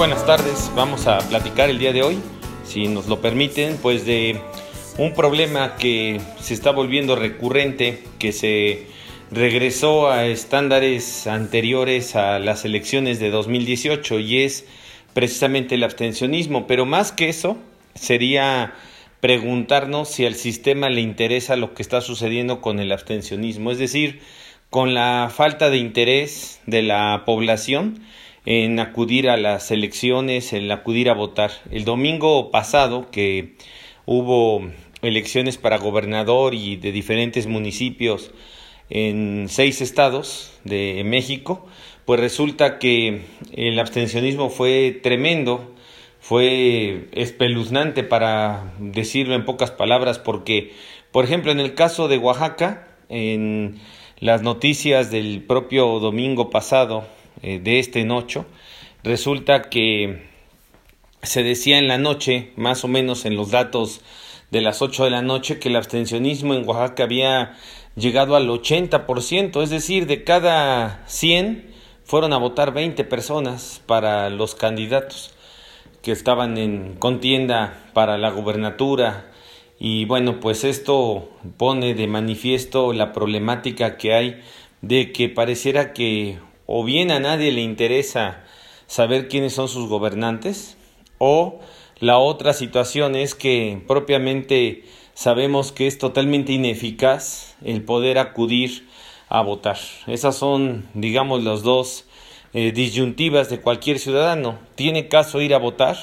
Buenas tardes. Vamos a platicar el día de hoy, si nos lo permiten, pues de un problema que se está volviendo recurrente, que se regresó a estándares anteriores a las elecciones de 2018 y es precisamente el abstencionismo. Pero más que eso, sería preguntarnos si al sistema le interesa lo que está sucediendo con el abstencionismo, es decir, con la falta de interés de la población en acudir a las elecciones, en acudir a votar. El domingo pasado que hubo elecciones para gobernador y de diferentes municipios en seis estados de México, pues resulta que el abstencionismo fue tremendo, fue espeluznante para decirlo en pocas palabras, porque, por ejemplo, en el caso de Oaxaca, en las noticias del propio domingo pasado, eh, de este noche, resulta que se decía en la noche, más o menos en los datos de las 8 de la noche, que el abstencionismo en Oaxaca había llegado al 80%, es decir, de cada 100 fueron a votar 20 personas para los candidatos que estaban en contienda para la gubernatura. Y bueno, pues esto pone de manifiesto la problemática que hay de que pareciera que o bien a nadie le interesa saber quiénes son sus gobernantes, o la otra situación es que propiamente sabemos que es totalmente ineficaz el poder acudir a votar. Esas son, digamos, las dos eh, disyuntivas de cualquier ciudadano. ¿Tiene caso ir a votar?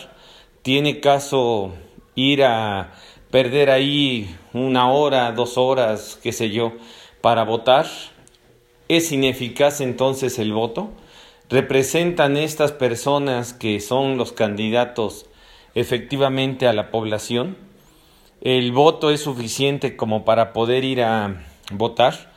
¿Tiene caso ir a perder ahí una hora, dos horas, qué sé yo, para votar? ¿Es ineficaz entonces el voto? ¿Representan estas personas que son los candidatos efectivamente a la población? ¿El voto es suficiente como para poder ir a votar?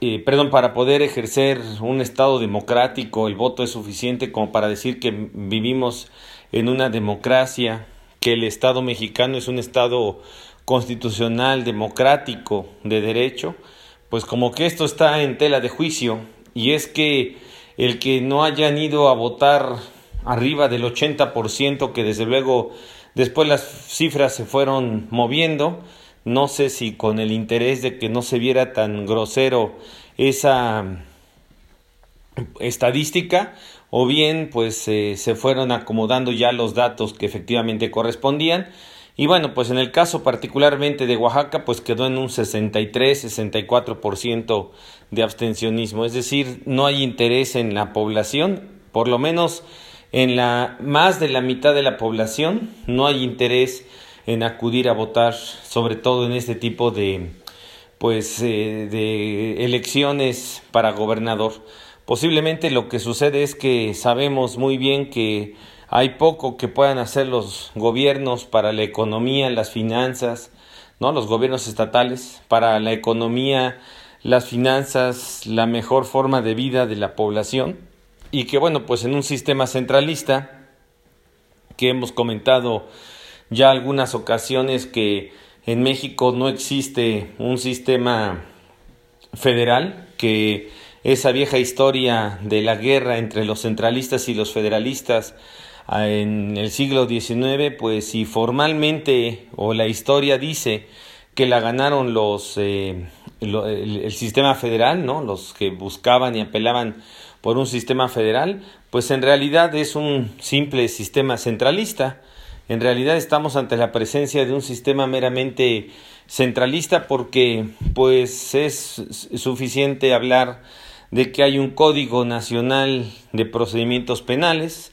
Eh, perdón, para poder ejercer un Estado democrático, el voto es suficiente como para decir que vivimos en una democracia, que el Estado mexicano es un Estado constitucional, democrático, de derecho pues como que esto está en tela de juicio y es que el que no hayan ido a votar arriba del 80% que desde luego después las cifras se fueron moviendo, no sé si con el interés de que no se viera tan grosero esa estadística o bien pues eh, se fueron acomodando ya los datos que efectivamente correspondían y bueno, pues en el caso particularmente de Oaxaca, pues quedó en un 63-64% de abstencionismo, es decir, no hay interés en la población, por lo menos en la más de la mitad de la población no hay interés en acudir a votar, sobre todo en este tipo de pues eh, de elecciones para gobernador. Posiblemente lo que sucede es que sabemos muy bien que hay poco que puedan hacer los gobiernos para la economía, las finanzas, ¿no? Los gobiernos estatales para la economía, las finanzas, la mejor forma de vida de la población y que bueno, pues en un sistema centralista que hemos comentado ya algunas ocasiones que en México no existe un sistema federal, que esa vieja historia de la guerra entre los centralistas y los federalistas en el siglo XIX, pues si formalmente o la historia dice que la ganaron los eh, el, sistema federal, ¿no? Los que buscaban y apelaban por un sistema federal, pues en realidad es un simple sistema centralista. En realidad estamos ante la presencia de un sistema meramente centralista porque pues es suficiente hablar de que hay un Código Nacional de Procedimientos Penales,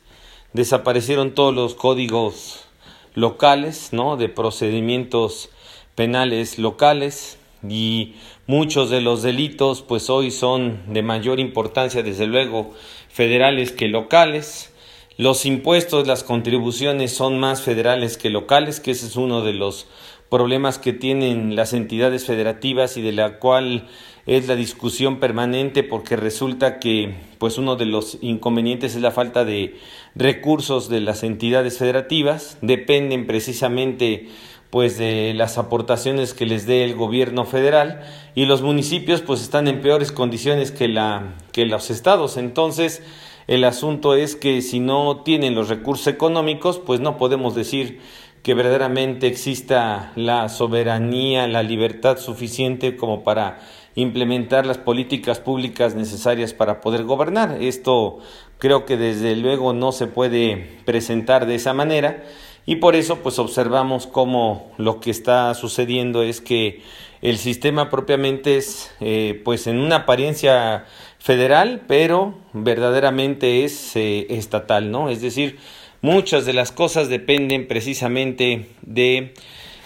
desaparecieron todos los códigos locales, ¿no? De procedimientos penales locales y muchos de los delitos pues hoy son de mayor importancia desde luego federales que locales. Los impuestos, las contribuciones son más federales que locales, que ese es uno de los problemas que tienen las entidades federativas y de la cual es la discusión permanente porque resulta que pues uno de los inconvenientes es la falta de recursos de las entidades federativas. Dependen precisamente pues de las aportaciones que les dé el gobierno federal y los municipios pues están en peores condiciones que la que los estados. Entonces el asunto es que si no tienen los recursos económicos pues no podemos decir que verdaderamente exista la soberanía, la libertad suficiente como para implementar las políticas públicas necesarias para poder gobernar. Esto creo que desde luego no se puede presentar de esa manera y por eso pues observamos cómo lo que está sucediendo es que el sistema propiamente es eh, pues en una apariencia federal pero verdaderamente es eh, estatal, ¿no? Es decir, muchas de las cosas dependen precisamente de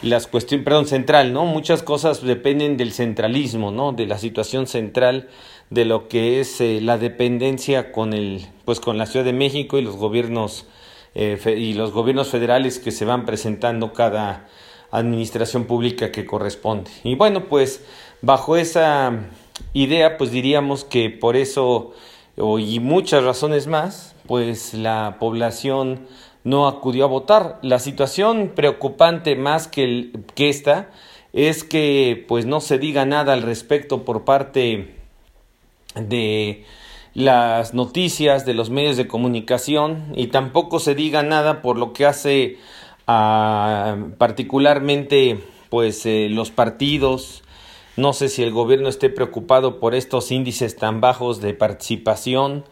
las cuestiones, perdón, central, ¿no? Muchas cosas dependen del centralismo, ¿no? De la situación central de lo que es eh, la dependencia con el, pues con la Ciudad de México y los gobiernos eh, y los gobiernos federales que se van presentando cada administración pública que corresponde. Y bueno, pues bajo esa idea, pues diríamos que por eso y muchas razones más, pues la población no acudió a votar. La situación preocupante más que, que esta es que pues no se diga nada al respecto por parte de las noticias de los medios de comunicación y tampoco se diga nada por lo que hace a, particularmente pues eh, los partidos no sé si el gobierno esté preocupado por estos índices tan bajos de participación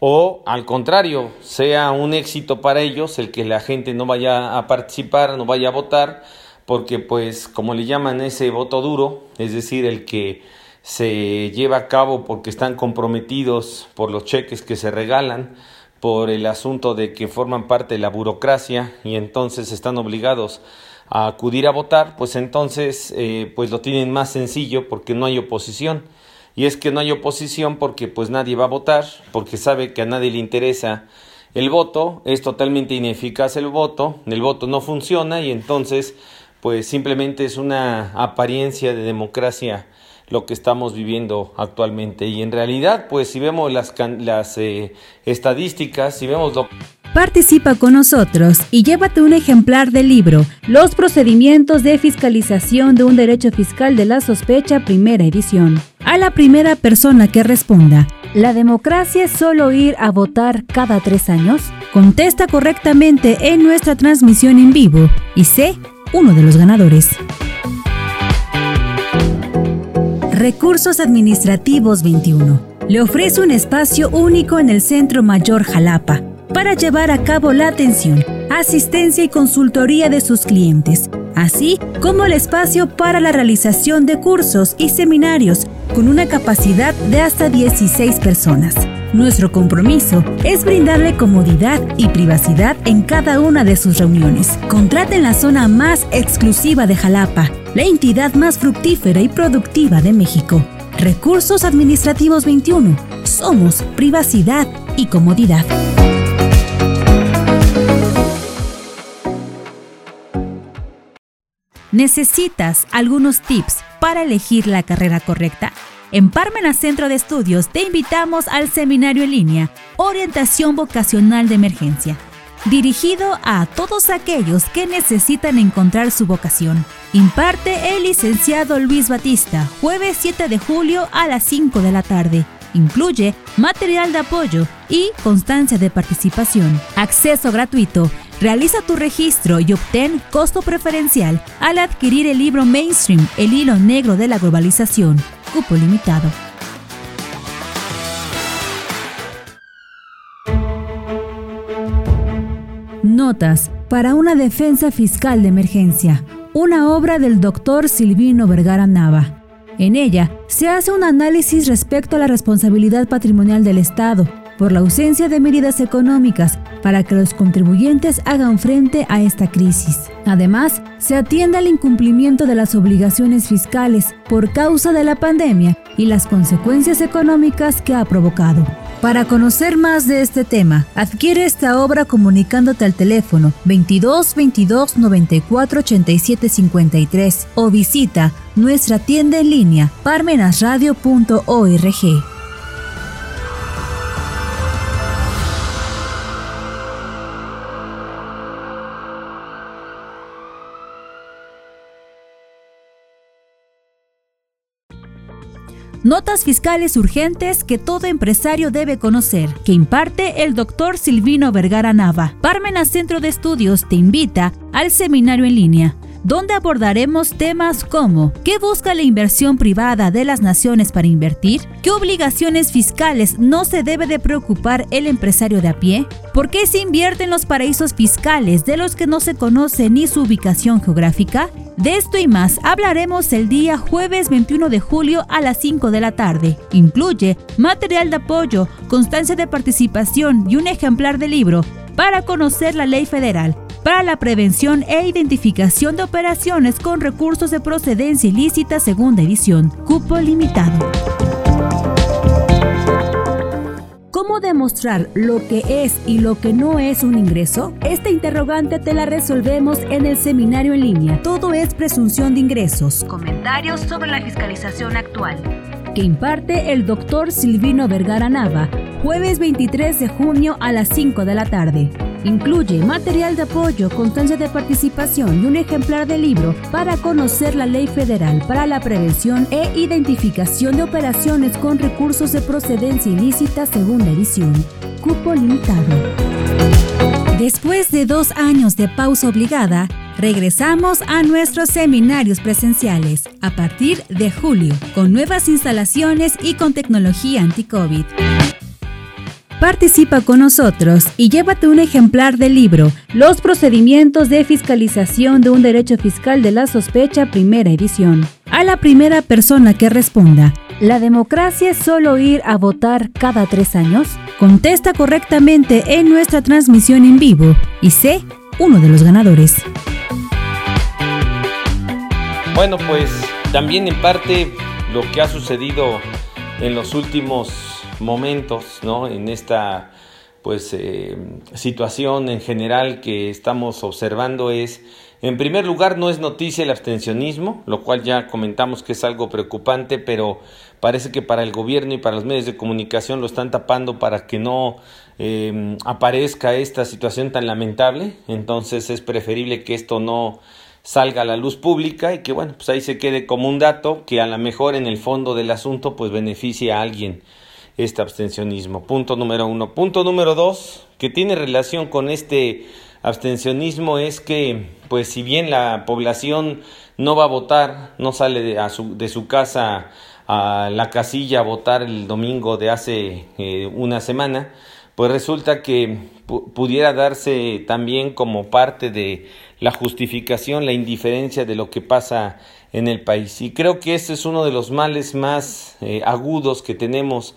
o al contrario, sea un éxito para ellos el que la gente no vaya a participar, no vaya a votar, porque pues como le llaman ese voto duro, es decir, el que se lleva a cabo porque están comprometidos por los cheques que se regalan, por el asunto de que forman parte de la burocracia y entonces están obligados a acudir a votar, pues entonces eh, pues lo tienen más sencillo porque no hay oposición. Y es que no hay oposición porque pues nadie va a votar, porque sabe que a nadie le interesa el voto, es totalmente ineficaz el voto, el voto no funciona y entonces pues simplemente es una apariencia de democracia lo que estamos viviendo actualmente. Y en realidad, pues si vemos las, las eh, estadísticas, si vemos lo... Participa con nosotros y llévate un ejemplar del libro Los procedimientos de fiscalización de un derecho fiscal de la sospecha, primera edición. A la primera persona que responda, ¿la democracia es solo ir a votar cada tres años? Contesta correctamente en nuestra transmisión en vivo y sé uno de los ganadores. Recursos Administrativos 21. Le ofrece un espacio único en el Centro Mayor Jalapa para llevar a cabo la atención, asistencia y consultoría de sus clientes, así como el espacio para la realización de cursos y seminarios con una capacidad de hasta 16 personas. Nuestro compromiso es brindarle comodidad y privacidad en cada una de sus reuniones. Contrate en la zona más exclusiva de Jalapa, la entidad más fructífera y productiva de México. Recursos Administrativos 21. Somos privacidad y comodidad. ¿Necesitas algunos tips para elegir la carrera correcta? En Parmenas Centro de Estudios te invitamos al seminario en línea Orientación Vocacional de Emergencia, dirigido a todos aquellos que necesitan encontrar su vocación. Imparte el licenciado Luis Batista, jueves 7 de julio a las 5 de la tarde. Incluye material de apoyo y constancia de participación. Acceso gratuito Realiza tu registro y obtén costo preferencial al adquirir el libro Mainstream, el hilo negro de la globalización. Cupo limitado. Notas para una defensa fiscal de emergencia. Una obra del doctor Silvino Vergara Nava. En ella se hace un análisis respecto a la responsabilidad patrimonial del Estado por la ausencia de medidas económicas para que los contribuyentes hagan frente a esta crisis. Además, se atiende al incumplimiento de las obligaciones fiscales por causa de la pandemia y las consecuencias económicas que ha provocado. Para conocer más de este tema, adquiere esta obra comunicándote al teléfono 22 22 94 87 53 o visita nuestra tienda en línea parmenasradio.org. Notas fiscales urgentes que todo empresario debe conocer, que imparte el doctor Silvino Vergara Nava. Parmenas Centro de Estudios te invita al seminario en línea donde abordaremos temas como ¿qué busca la inversión privada de las naciones para invertir? ¿Qué obligaciones fiscales no se debe de preocupar el empresario de a pie? ¿Por qué se invierte en los paraísos fiscales de los que no se conoce ni su ubicación geográfica? De esto y más hablaremos el día jueves 21 de julio a las 5 de la tarde. Incluye material de apoyo, constancia de participación y un ejemplar de libro para conocer la ley federal para la prevención e identificación de operaciones con recursos de procedencia ilícita segunda edición, cupo limitado. ¿Cómo demostrar lo que es y lo que no es un ingreso? Esta interrogante te la resolvemos en el seminario en línea. Todo es presunción de ingresos. Comentarios sobre la fiscalización actual. Que imparte el doctor Silvino Vergara Nava, jueves 23 de junio a las 5 de la tarde. Incluye material de apoyo, constancia de participación y un ejemplar de libro para conocer la ley federal para la prevención e identificación de operaciones con recursos de procedencia ilícita segunda edición. Cupo limitado. Después de dos años de pausa obligada, regresamos a nuestros seminarios presenciales a partir de julio, con nuevas instalaciones y con tecnología anti-COVID. Participa con nosotros y llévate un ejemplar del libro Los procedimientos de fiscalización de un derecho fiscal de la sospecha, primera edición. A la primera persona que responda, ¿la democracia es solo ir a votar cada tres años? Contesta correctamente en nuestra transmisión en vivo y sé uno de los ganadores. Bueno, pues también en parte lo que ha sucedido en los últimos momentos, ¿no? En esta pues eh, situación en general que estamos observando es en primer lugar no es noticia el abstencionismo, lo cual ya comentamos que es algo preocupante, pero parece que para el gobierno y para los medios de comunicación lo están tapando para que no eh, aparezca esta situación tan lamentable. Entonces es preferible que esto no salga a la luz pública y que bueno, pues ahí se quede como un dato que a lo mejor en el fondo del asunto pues beneficia a alguien este abstencionismo. Punto número uno. Punto número dos, que tiene relación con este abstencionismo, es que, pues si bien la población no va a votar, no sale de, su, de su casa a la casilla a votar el domingo de hace eh, una semana, pues resulta que pudiera darse también como parte de la justificación, la indiferencia de lo que pasa en el país. Y creo que ese es uno de los males más eh, agudos que tenemos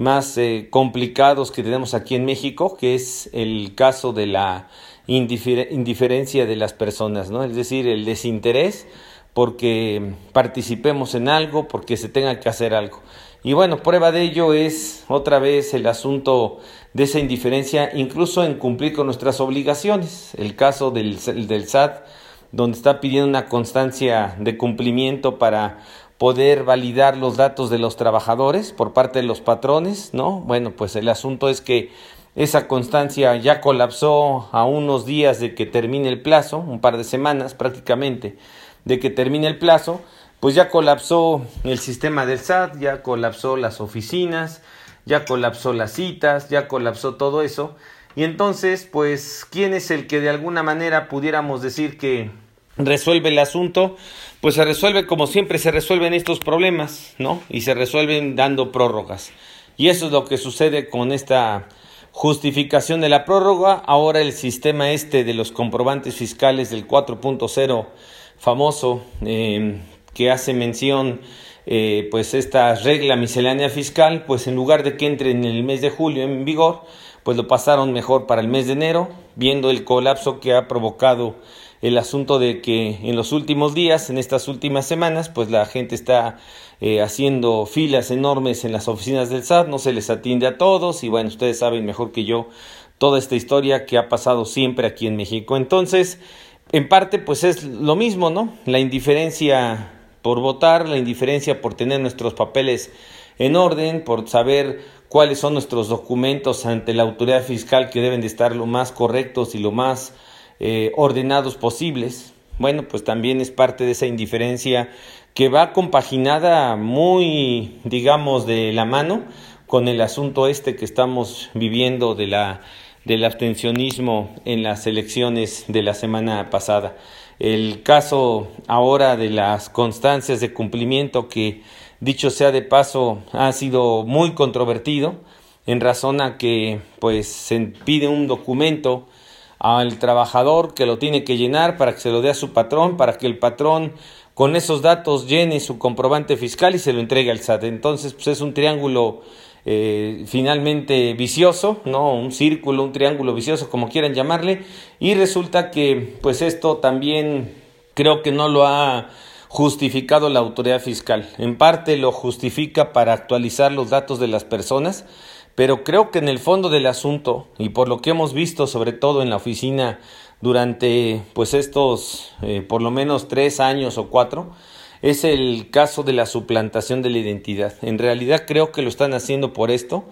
más eh, complicados que tenemos aquí en México, que es el caso de la indiferencia de las personas, ¿no? Es decir, el desinterés porque participemos en algo, porque se tenga que hacer algo. Y bueno, prueba de ello es otra vez el asunto de esa indiferencia, incluso en cumplir con nuestras obligaciones. El caso del, del SAT, donde está pidiendo una constancia de cumplimiento para poder validar los datos de los trabajadores por parte de los patrones, ¿no? Bueno, pues el asunto es que esa constancia ya colapsó a unos días de que termine el plazo, un par de semanas prácticamente, de que termine el plazo, pues ya colapsó el sistema del SAT, ya colapsó las oficinas, ya colapsó las citas, ya colapsó todo eso. Y entonces, pues, ¿quién es el que de alguna manera pudiéramos decir que resuelve el asunto? pues se resuelve como siempre se resuelven estos problemas, ¿no? Y se resuelven dando prórrogas. Y eso es lo que sucede con esta justificación de la prórroga. Ahora el sistema este de los comprobantes fiscales del 4.0 famoso eh, que hace mención eh, pues esta regla miscelánea fiscal, pues en lugar de que entre en el mes de julio en vigor, pues lo pasaron mejor para el mes de enero, viendo el colapso que ha provocado el asunto de que en los últimos días, en estas últimas semanas, pues la gente está eh, haciendo filas enormes en las oficinas del SAT, no se les atiende a todos y bueno, ustedes saben mejor que yo toda esta historia que ha pasado siempre aquí en México. Entonces, en parte, pues es lo mismo, ¿no? La indiferencia por votar, la indiferencia por tener nuestros papeles en orden, por saber cuáles son nuestros documentos ante la autoridad fiscal que deben de estar lo más correctos y lo más eh, ordenados posibles. Bueno, pues también es parte de esa indiferencia que va compaginada muy, digamos, de la mano con el asunto este que estamos viviendo de la del abstencionismo en las elecciones de la semana pasada. El caso ahora de las constancias de cumplimiento que, dicho sea de paso, ha sido muy controvertido en razón a que pues se pide un documento al trabajador que lo tiene que llenar para que se lo dé a su patrón, para que el patrón con esos datos llene su comprobante fiscal y se lo entregue al SAT. Entonces, pues es un triángulo eh, finalmente vicioso, ¿no? Un círculo, un triángulo vicioso, como quieran llamarle, y resulta que pues esto también creo que no lo ha justificado la autoridad fiscal. En parte lo justifica para actualizar los datos de las personas, pero creo que en el fondo del asunto, y por lo que hemos visto sobre todo en la oficina durante pues estos eh, por lo menos tres años o cuatro, es el caso de la suplantación de la identidad. En realidad creo que lo están haciendo por esto.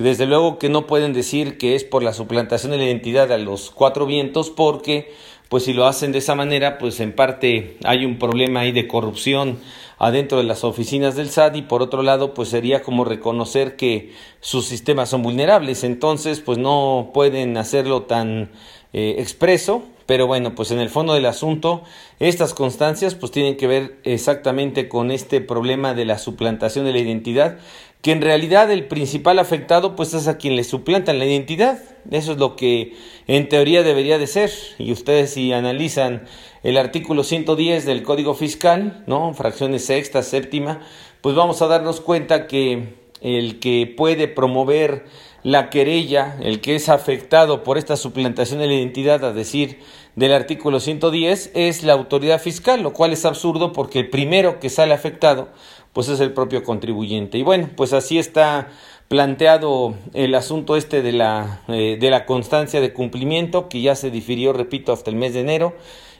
Desde luego que no pueden decir que es por la suplantación de la identidad a los cuatro vientos porque pues si lo hacen de esa manera pues en parte hay un problema ahí de corrupción adentro de las oficinas del SAT y por otro lado pues sería como reconocer que sus sistemas son vulnerables. Entonces pues no pueden hacerlo tan eh, expreso pero bueno, pues en el fondo del asunto, estas constancias pues tienen que ver exactamente con este problema de la suplantación de la identidad, que en realidad el principal afectado pues es a quien le suplantan la identidad. Eso es lo que en teoría debería de ser. Y ustedes si analizan el artículo 110 del Código Fiscal, ¿no? Fracciones sexta, séptima, pues vamos a darnos cuenta que el que puede promover la querella, el que es afectado por esta suplantación de la identidad, a decir, del artículo 110, es la autoridad fiscal, lo cual es absurdo porque el primero que sale afectado, pues es el propio contribuyente. Y bueno, pues así está planteado el asunto este de la, eh, de la constancia de cumplimiento, que ya se difirió, repito, hasta el mes de enero,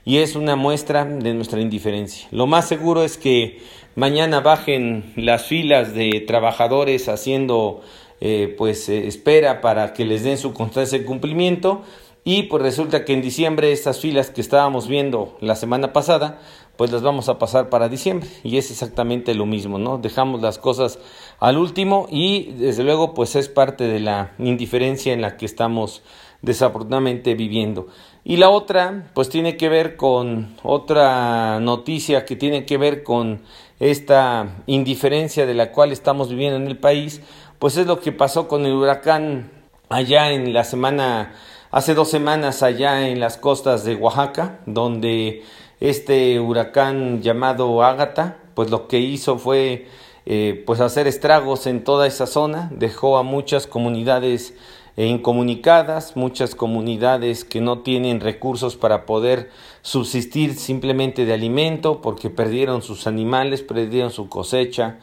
y es una muestra de nuestra indiferencia. Lo más seguro es que mañana bajen las filas de trabajadores haciendo eh, pues eh, espera para que les den su constancia de cumplimiento y pues resulta que en diciembre estas filas que estábamos viendo la semana pasada pues las vamos a pasar para diciembre y es exactamente lo mismo, ¿no? Dejamos las cosas al último y desde luego pues es parte de la indiferencia en la que estamos desafortunadamente viviendo. Y la otra pues tiene que ver con otra noticia que tiene que ver con esta indiferencia de la cual estamos viviendo en el país pues es lo que pasó con el huracán allá en la semana, hace dos semanas allá en las costas de Oaxaca, donde este huracán llamado Ágata, pues lo que hizo fue eh, pues hacer estragos en toda esa zona, dejó a muchas comunidades incomunicadas, muchas comunidades que no tienen recursos para poder subsistir simplemente de alimento porque perdieron sus animales, perdieron su cosecha,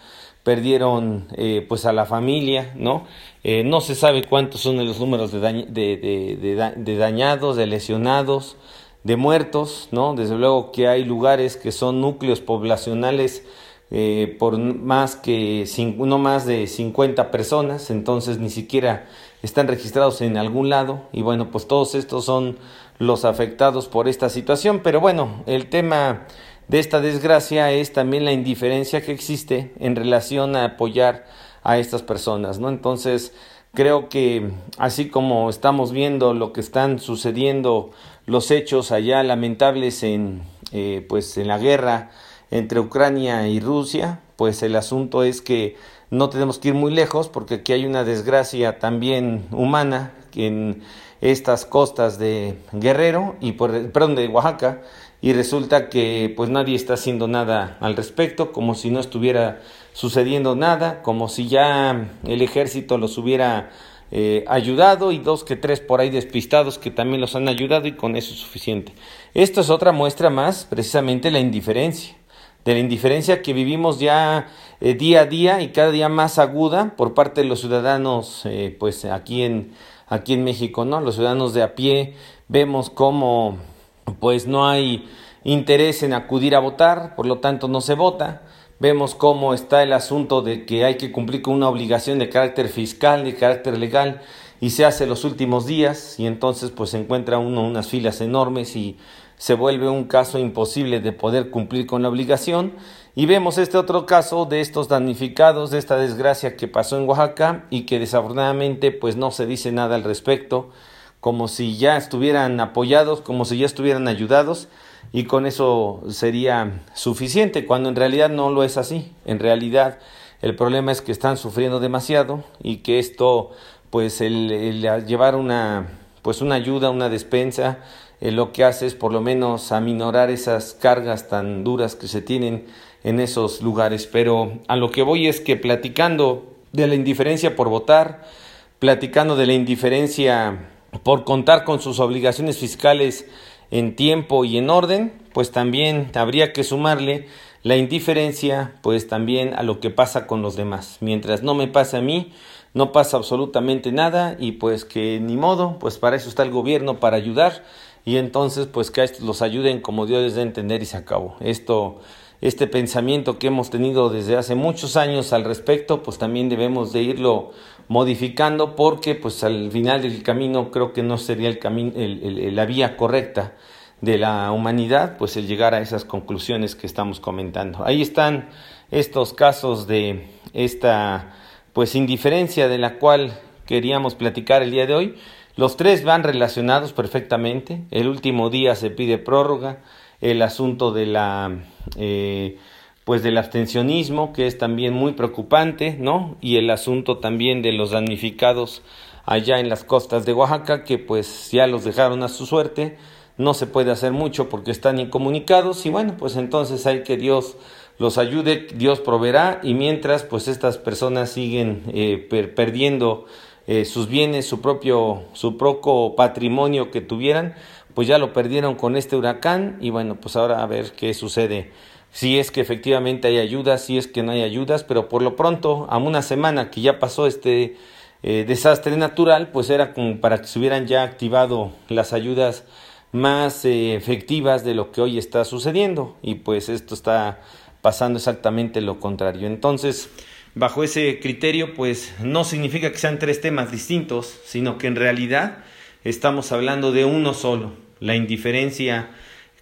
perdieron eh, pues a la familia, ¿no? Eh, no se sabe cuántos son los números de, dañados, de lesionados, de muertos, ¿no? Desde luego que hay lugares que son núcleos poblacionales eh, por más que no más de 50 personas, entonces ni siquiera están registrados en algún lado y bueno, pues todos estos son los afectados por esta situación, pero bueno, el tema de esta desgracia es también la indiferencia que existe en relación a apoyar a estas personas, ¿no? Entonces, creo que así como estamos viendo lo que están sucediendo los hechos allá lamentables en eh, pues en la guerra entre Ucrania y Rusia, pues el asunto es que no tenemos que ir muy lejos porque aquí hay una desgracia también humana en estas costas de Guerrero y por perdón de Oaxaca y resulta que pues nadie está haciendo nada al respecto, como si no estuviera sucediendo nada, como si ya el ejército los hubiera eh, ayudado y dos que tres por ahí despistados que también los han ayudado y con eso es suficiente. Esto es otra muestra más, precisamente la indiferencia, de la indiferencia que vivimos ya eh, día a día y cada día más aguda por parte de los ciudadanos, eh, pues aquí en, aquí en México, ¿no? Los ciudadanos de a pie vemos cómo pues no hay interés en acudir a votar, por lo tanto no se vota. Vemos cómo está el asunto de que hay que cumplir con una obligación de carácter fiscal, de carácter legal, y se hace los últimos días, y entonces pues se encuentra uno unas filas enormes y se vuelve un caso imposible de poder cumplir con la obligación. Y vemos este otro caso de estos damnificados, de esta desgracia que pasó en Oaxaca y que desafortunadamente pues no se dice nada al respecto como si ya estuvieran apoyados, como si ya estuvieran ayudados y con eso sería suficiente, cuando en realidad no lo es así. En realidad el problema es que están sufriendo demasiado y que esto, pues el, llevar una, pues una ayuda, una despensa, eh, lo que hace es por lo menos aminorar esas cargas tan duras que se tienen en esos lugares. Pero a lo que voy es que platicando de la indiferencia por votar, platicando de la indiferencia por contar con sus obligaciones fiscales en tiempo y en orden, pues también habría que sumarle la indiferencia, pues también a lo que pasa con los demás. Mientras no me pase a mí, no pasa absolutamente nada y pues que ni modo, pues para eso está el gobierno, para ayudar y entonces pues que a estos los ayuden como Dios les dé entender y se acabó. Esto este pensamiento que hemos tenido desde hace muchos años al respecto, pues también debemos de irlo modificando porque pues al final del camino creo que no sería el camino la vía correcta de la humanidad pues el llegar a esas conclusiones que estamos comentando. Ahí están estos casos de esta pues indiferencia de la cual queríamos platicar el día de hoy. Los tres van relacionados perfectamente. El último día se pide prórroga. El asunto de la eh, pues del abstencionismo, que es también muy preocupante, ¿no? Y el asunto también de los damnificados allá en las costas de Oaxaca, que pues ya los dejaron a su suerte, no se puede hacer mucho porque están incomunicados y bueno, pues entonces hay que Dios los ayude, Dios proveerá y mientras pues estas personas siguen eh, perdiendo eh, sus bienes, su propio, su propio patrimonio que tuvieran, pues ya lo perdieron con este huracán y bueno, pues ahora a ver qué sucede si es que efectivamente hay ayudas, si es que no hay ayudas, pero por lo pronto, a una semana que ya pasó este eh, desastre natural, pues era como para que se hubieran ya activado las ayudas más eh, efectivas de lo que hoy está sucediendo y pues esto está pasando exactamente lo contrario. Entonces, bajo ese criterio, pues no significa que sean tres temas distintos, sino que en realidad estamos hablando de uno solo, la indiferencia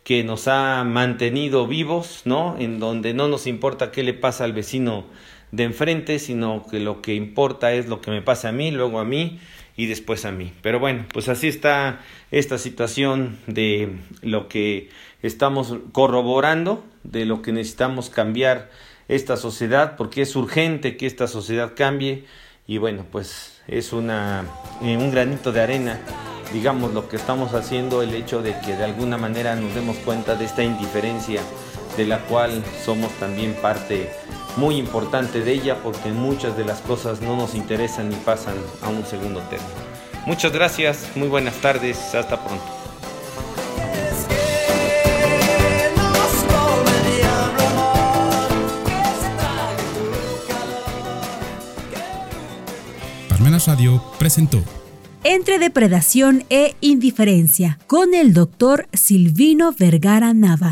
que nos ha mantenido vivos, ¿no? En donde no nos importa qué le pasa al vecino de enfrente, sino que lo que importa es lo que me pasa a mí, luego a mí y después a mí. Pero bueno, pues así está esta situación de lo que estamos corroborando, de lo que necesitamos cambiar esta sociedad, porque es urgente que esta sociedad cambie y bueno, pues es una, eh, un granito de arena digamos, lo que estamos haciendo, el hecho de que de alguna manera nos demos cuenta de esta indiferencia de la cual somos también parte muy importante de ella porque muchas de las cosas no nos interesan ni pasan a un segundo término. Muchas gracias, muy buenas tardes, hasta pronto. Parmenas Radio presentó entre depredación e indiferencia con el doctor Silvino Vergara Nava.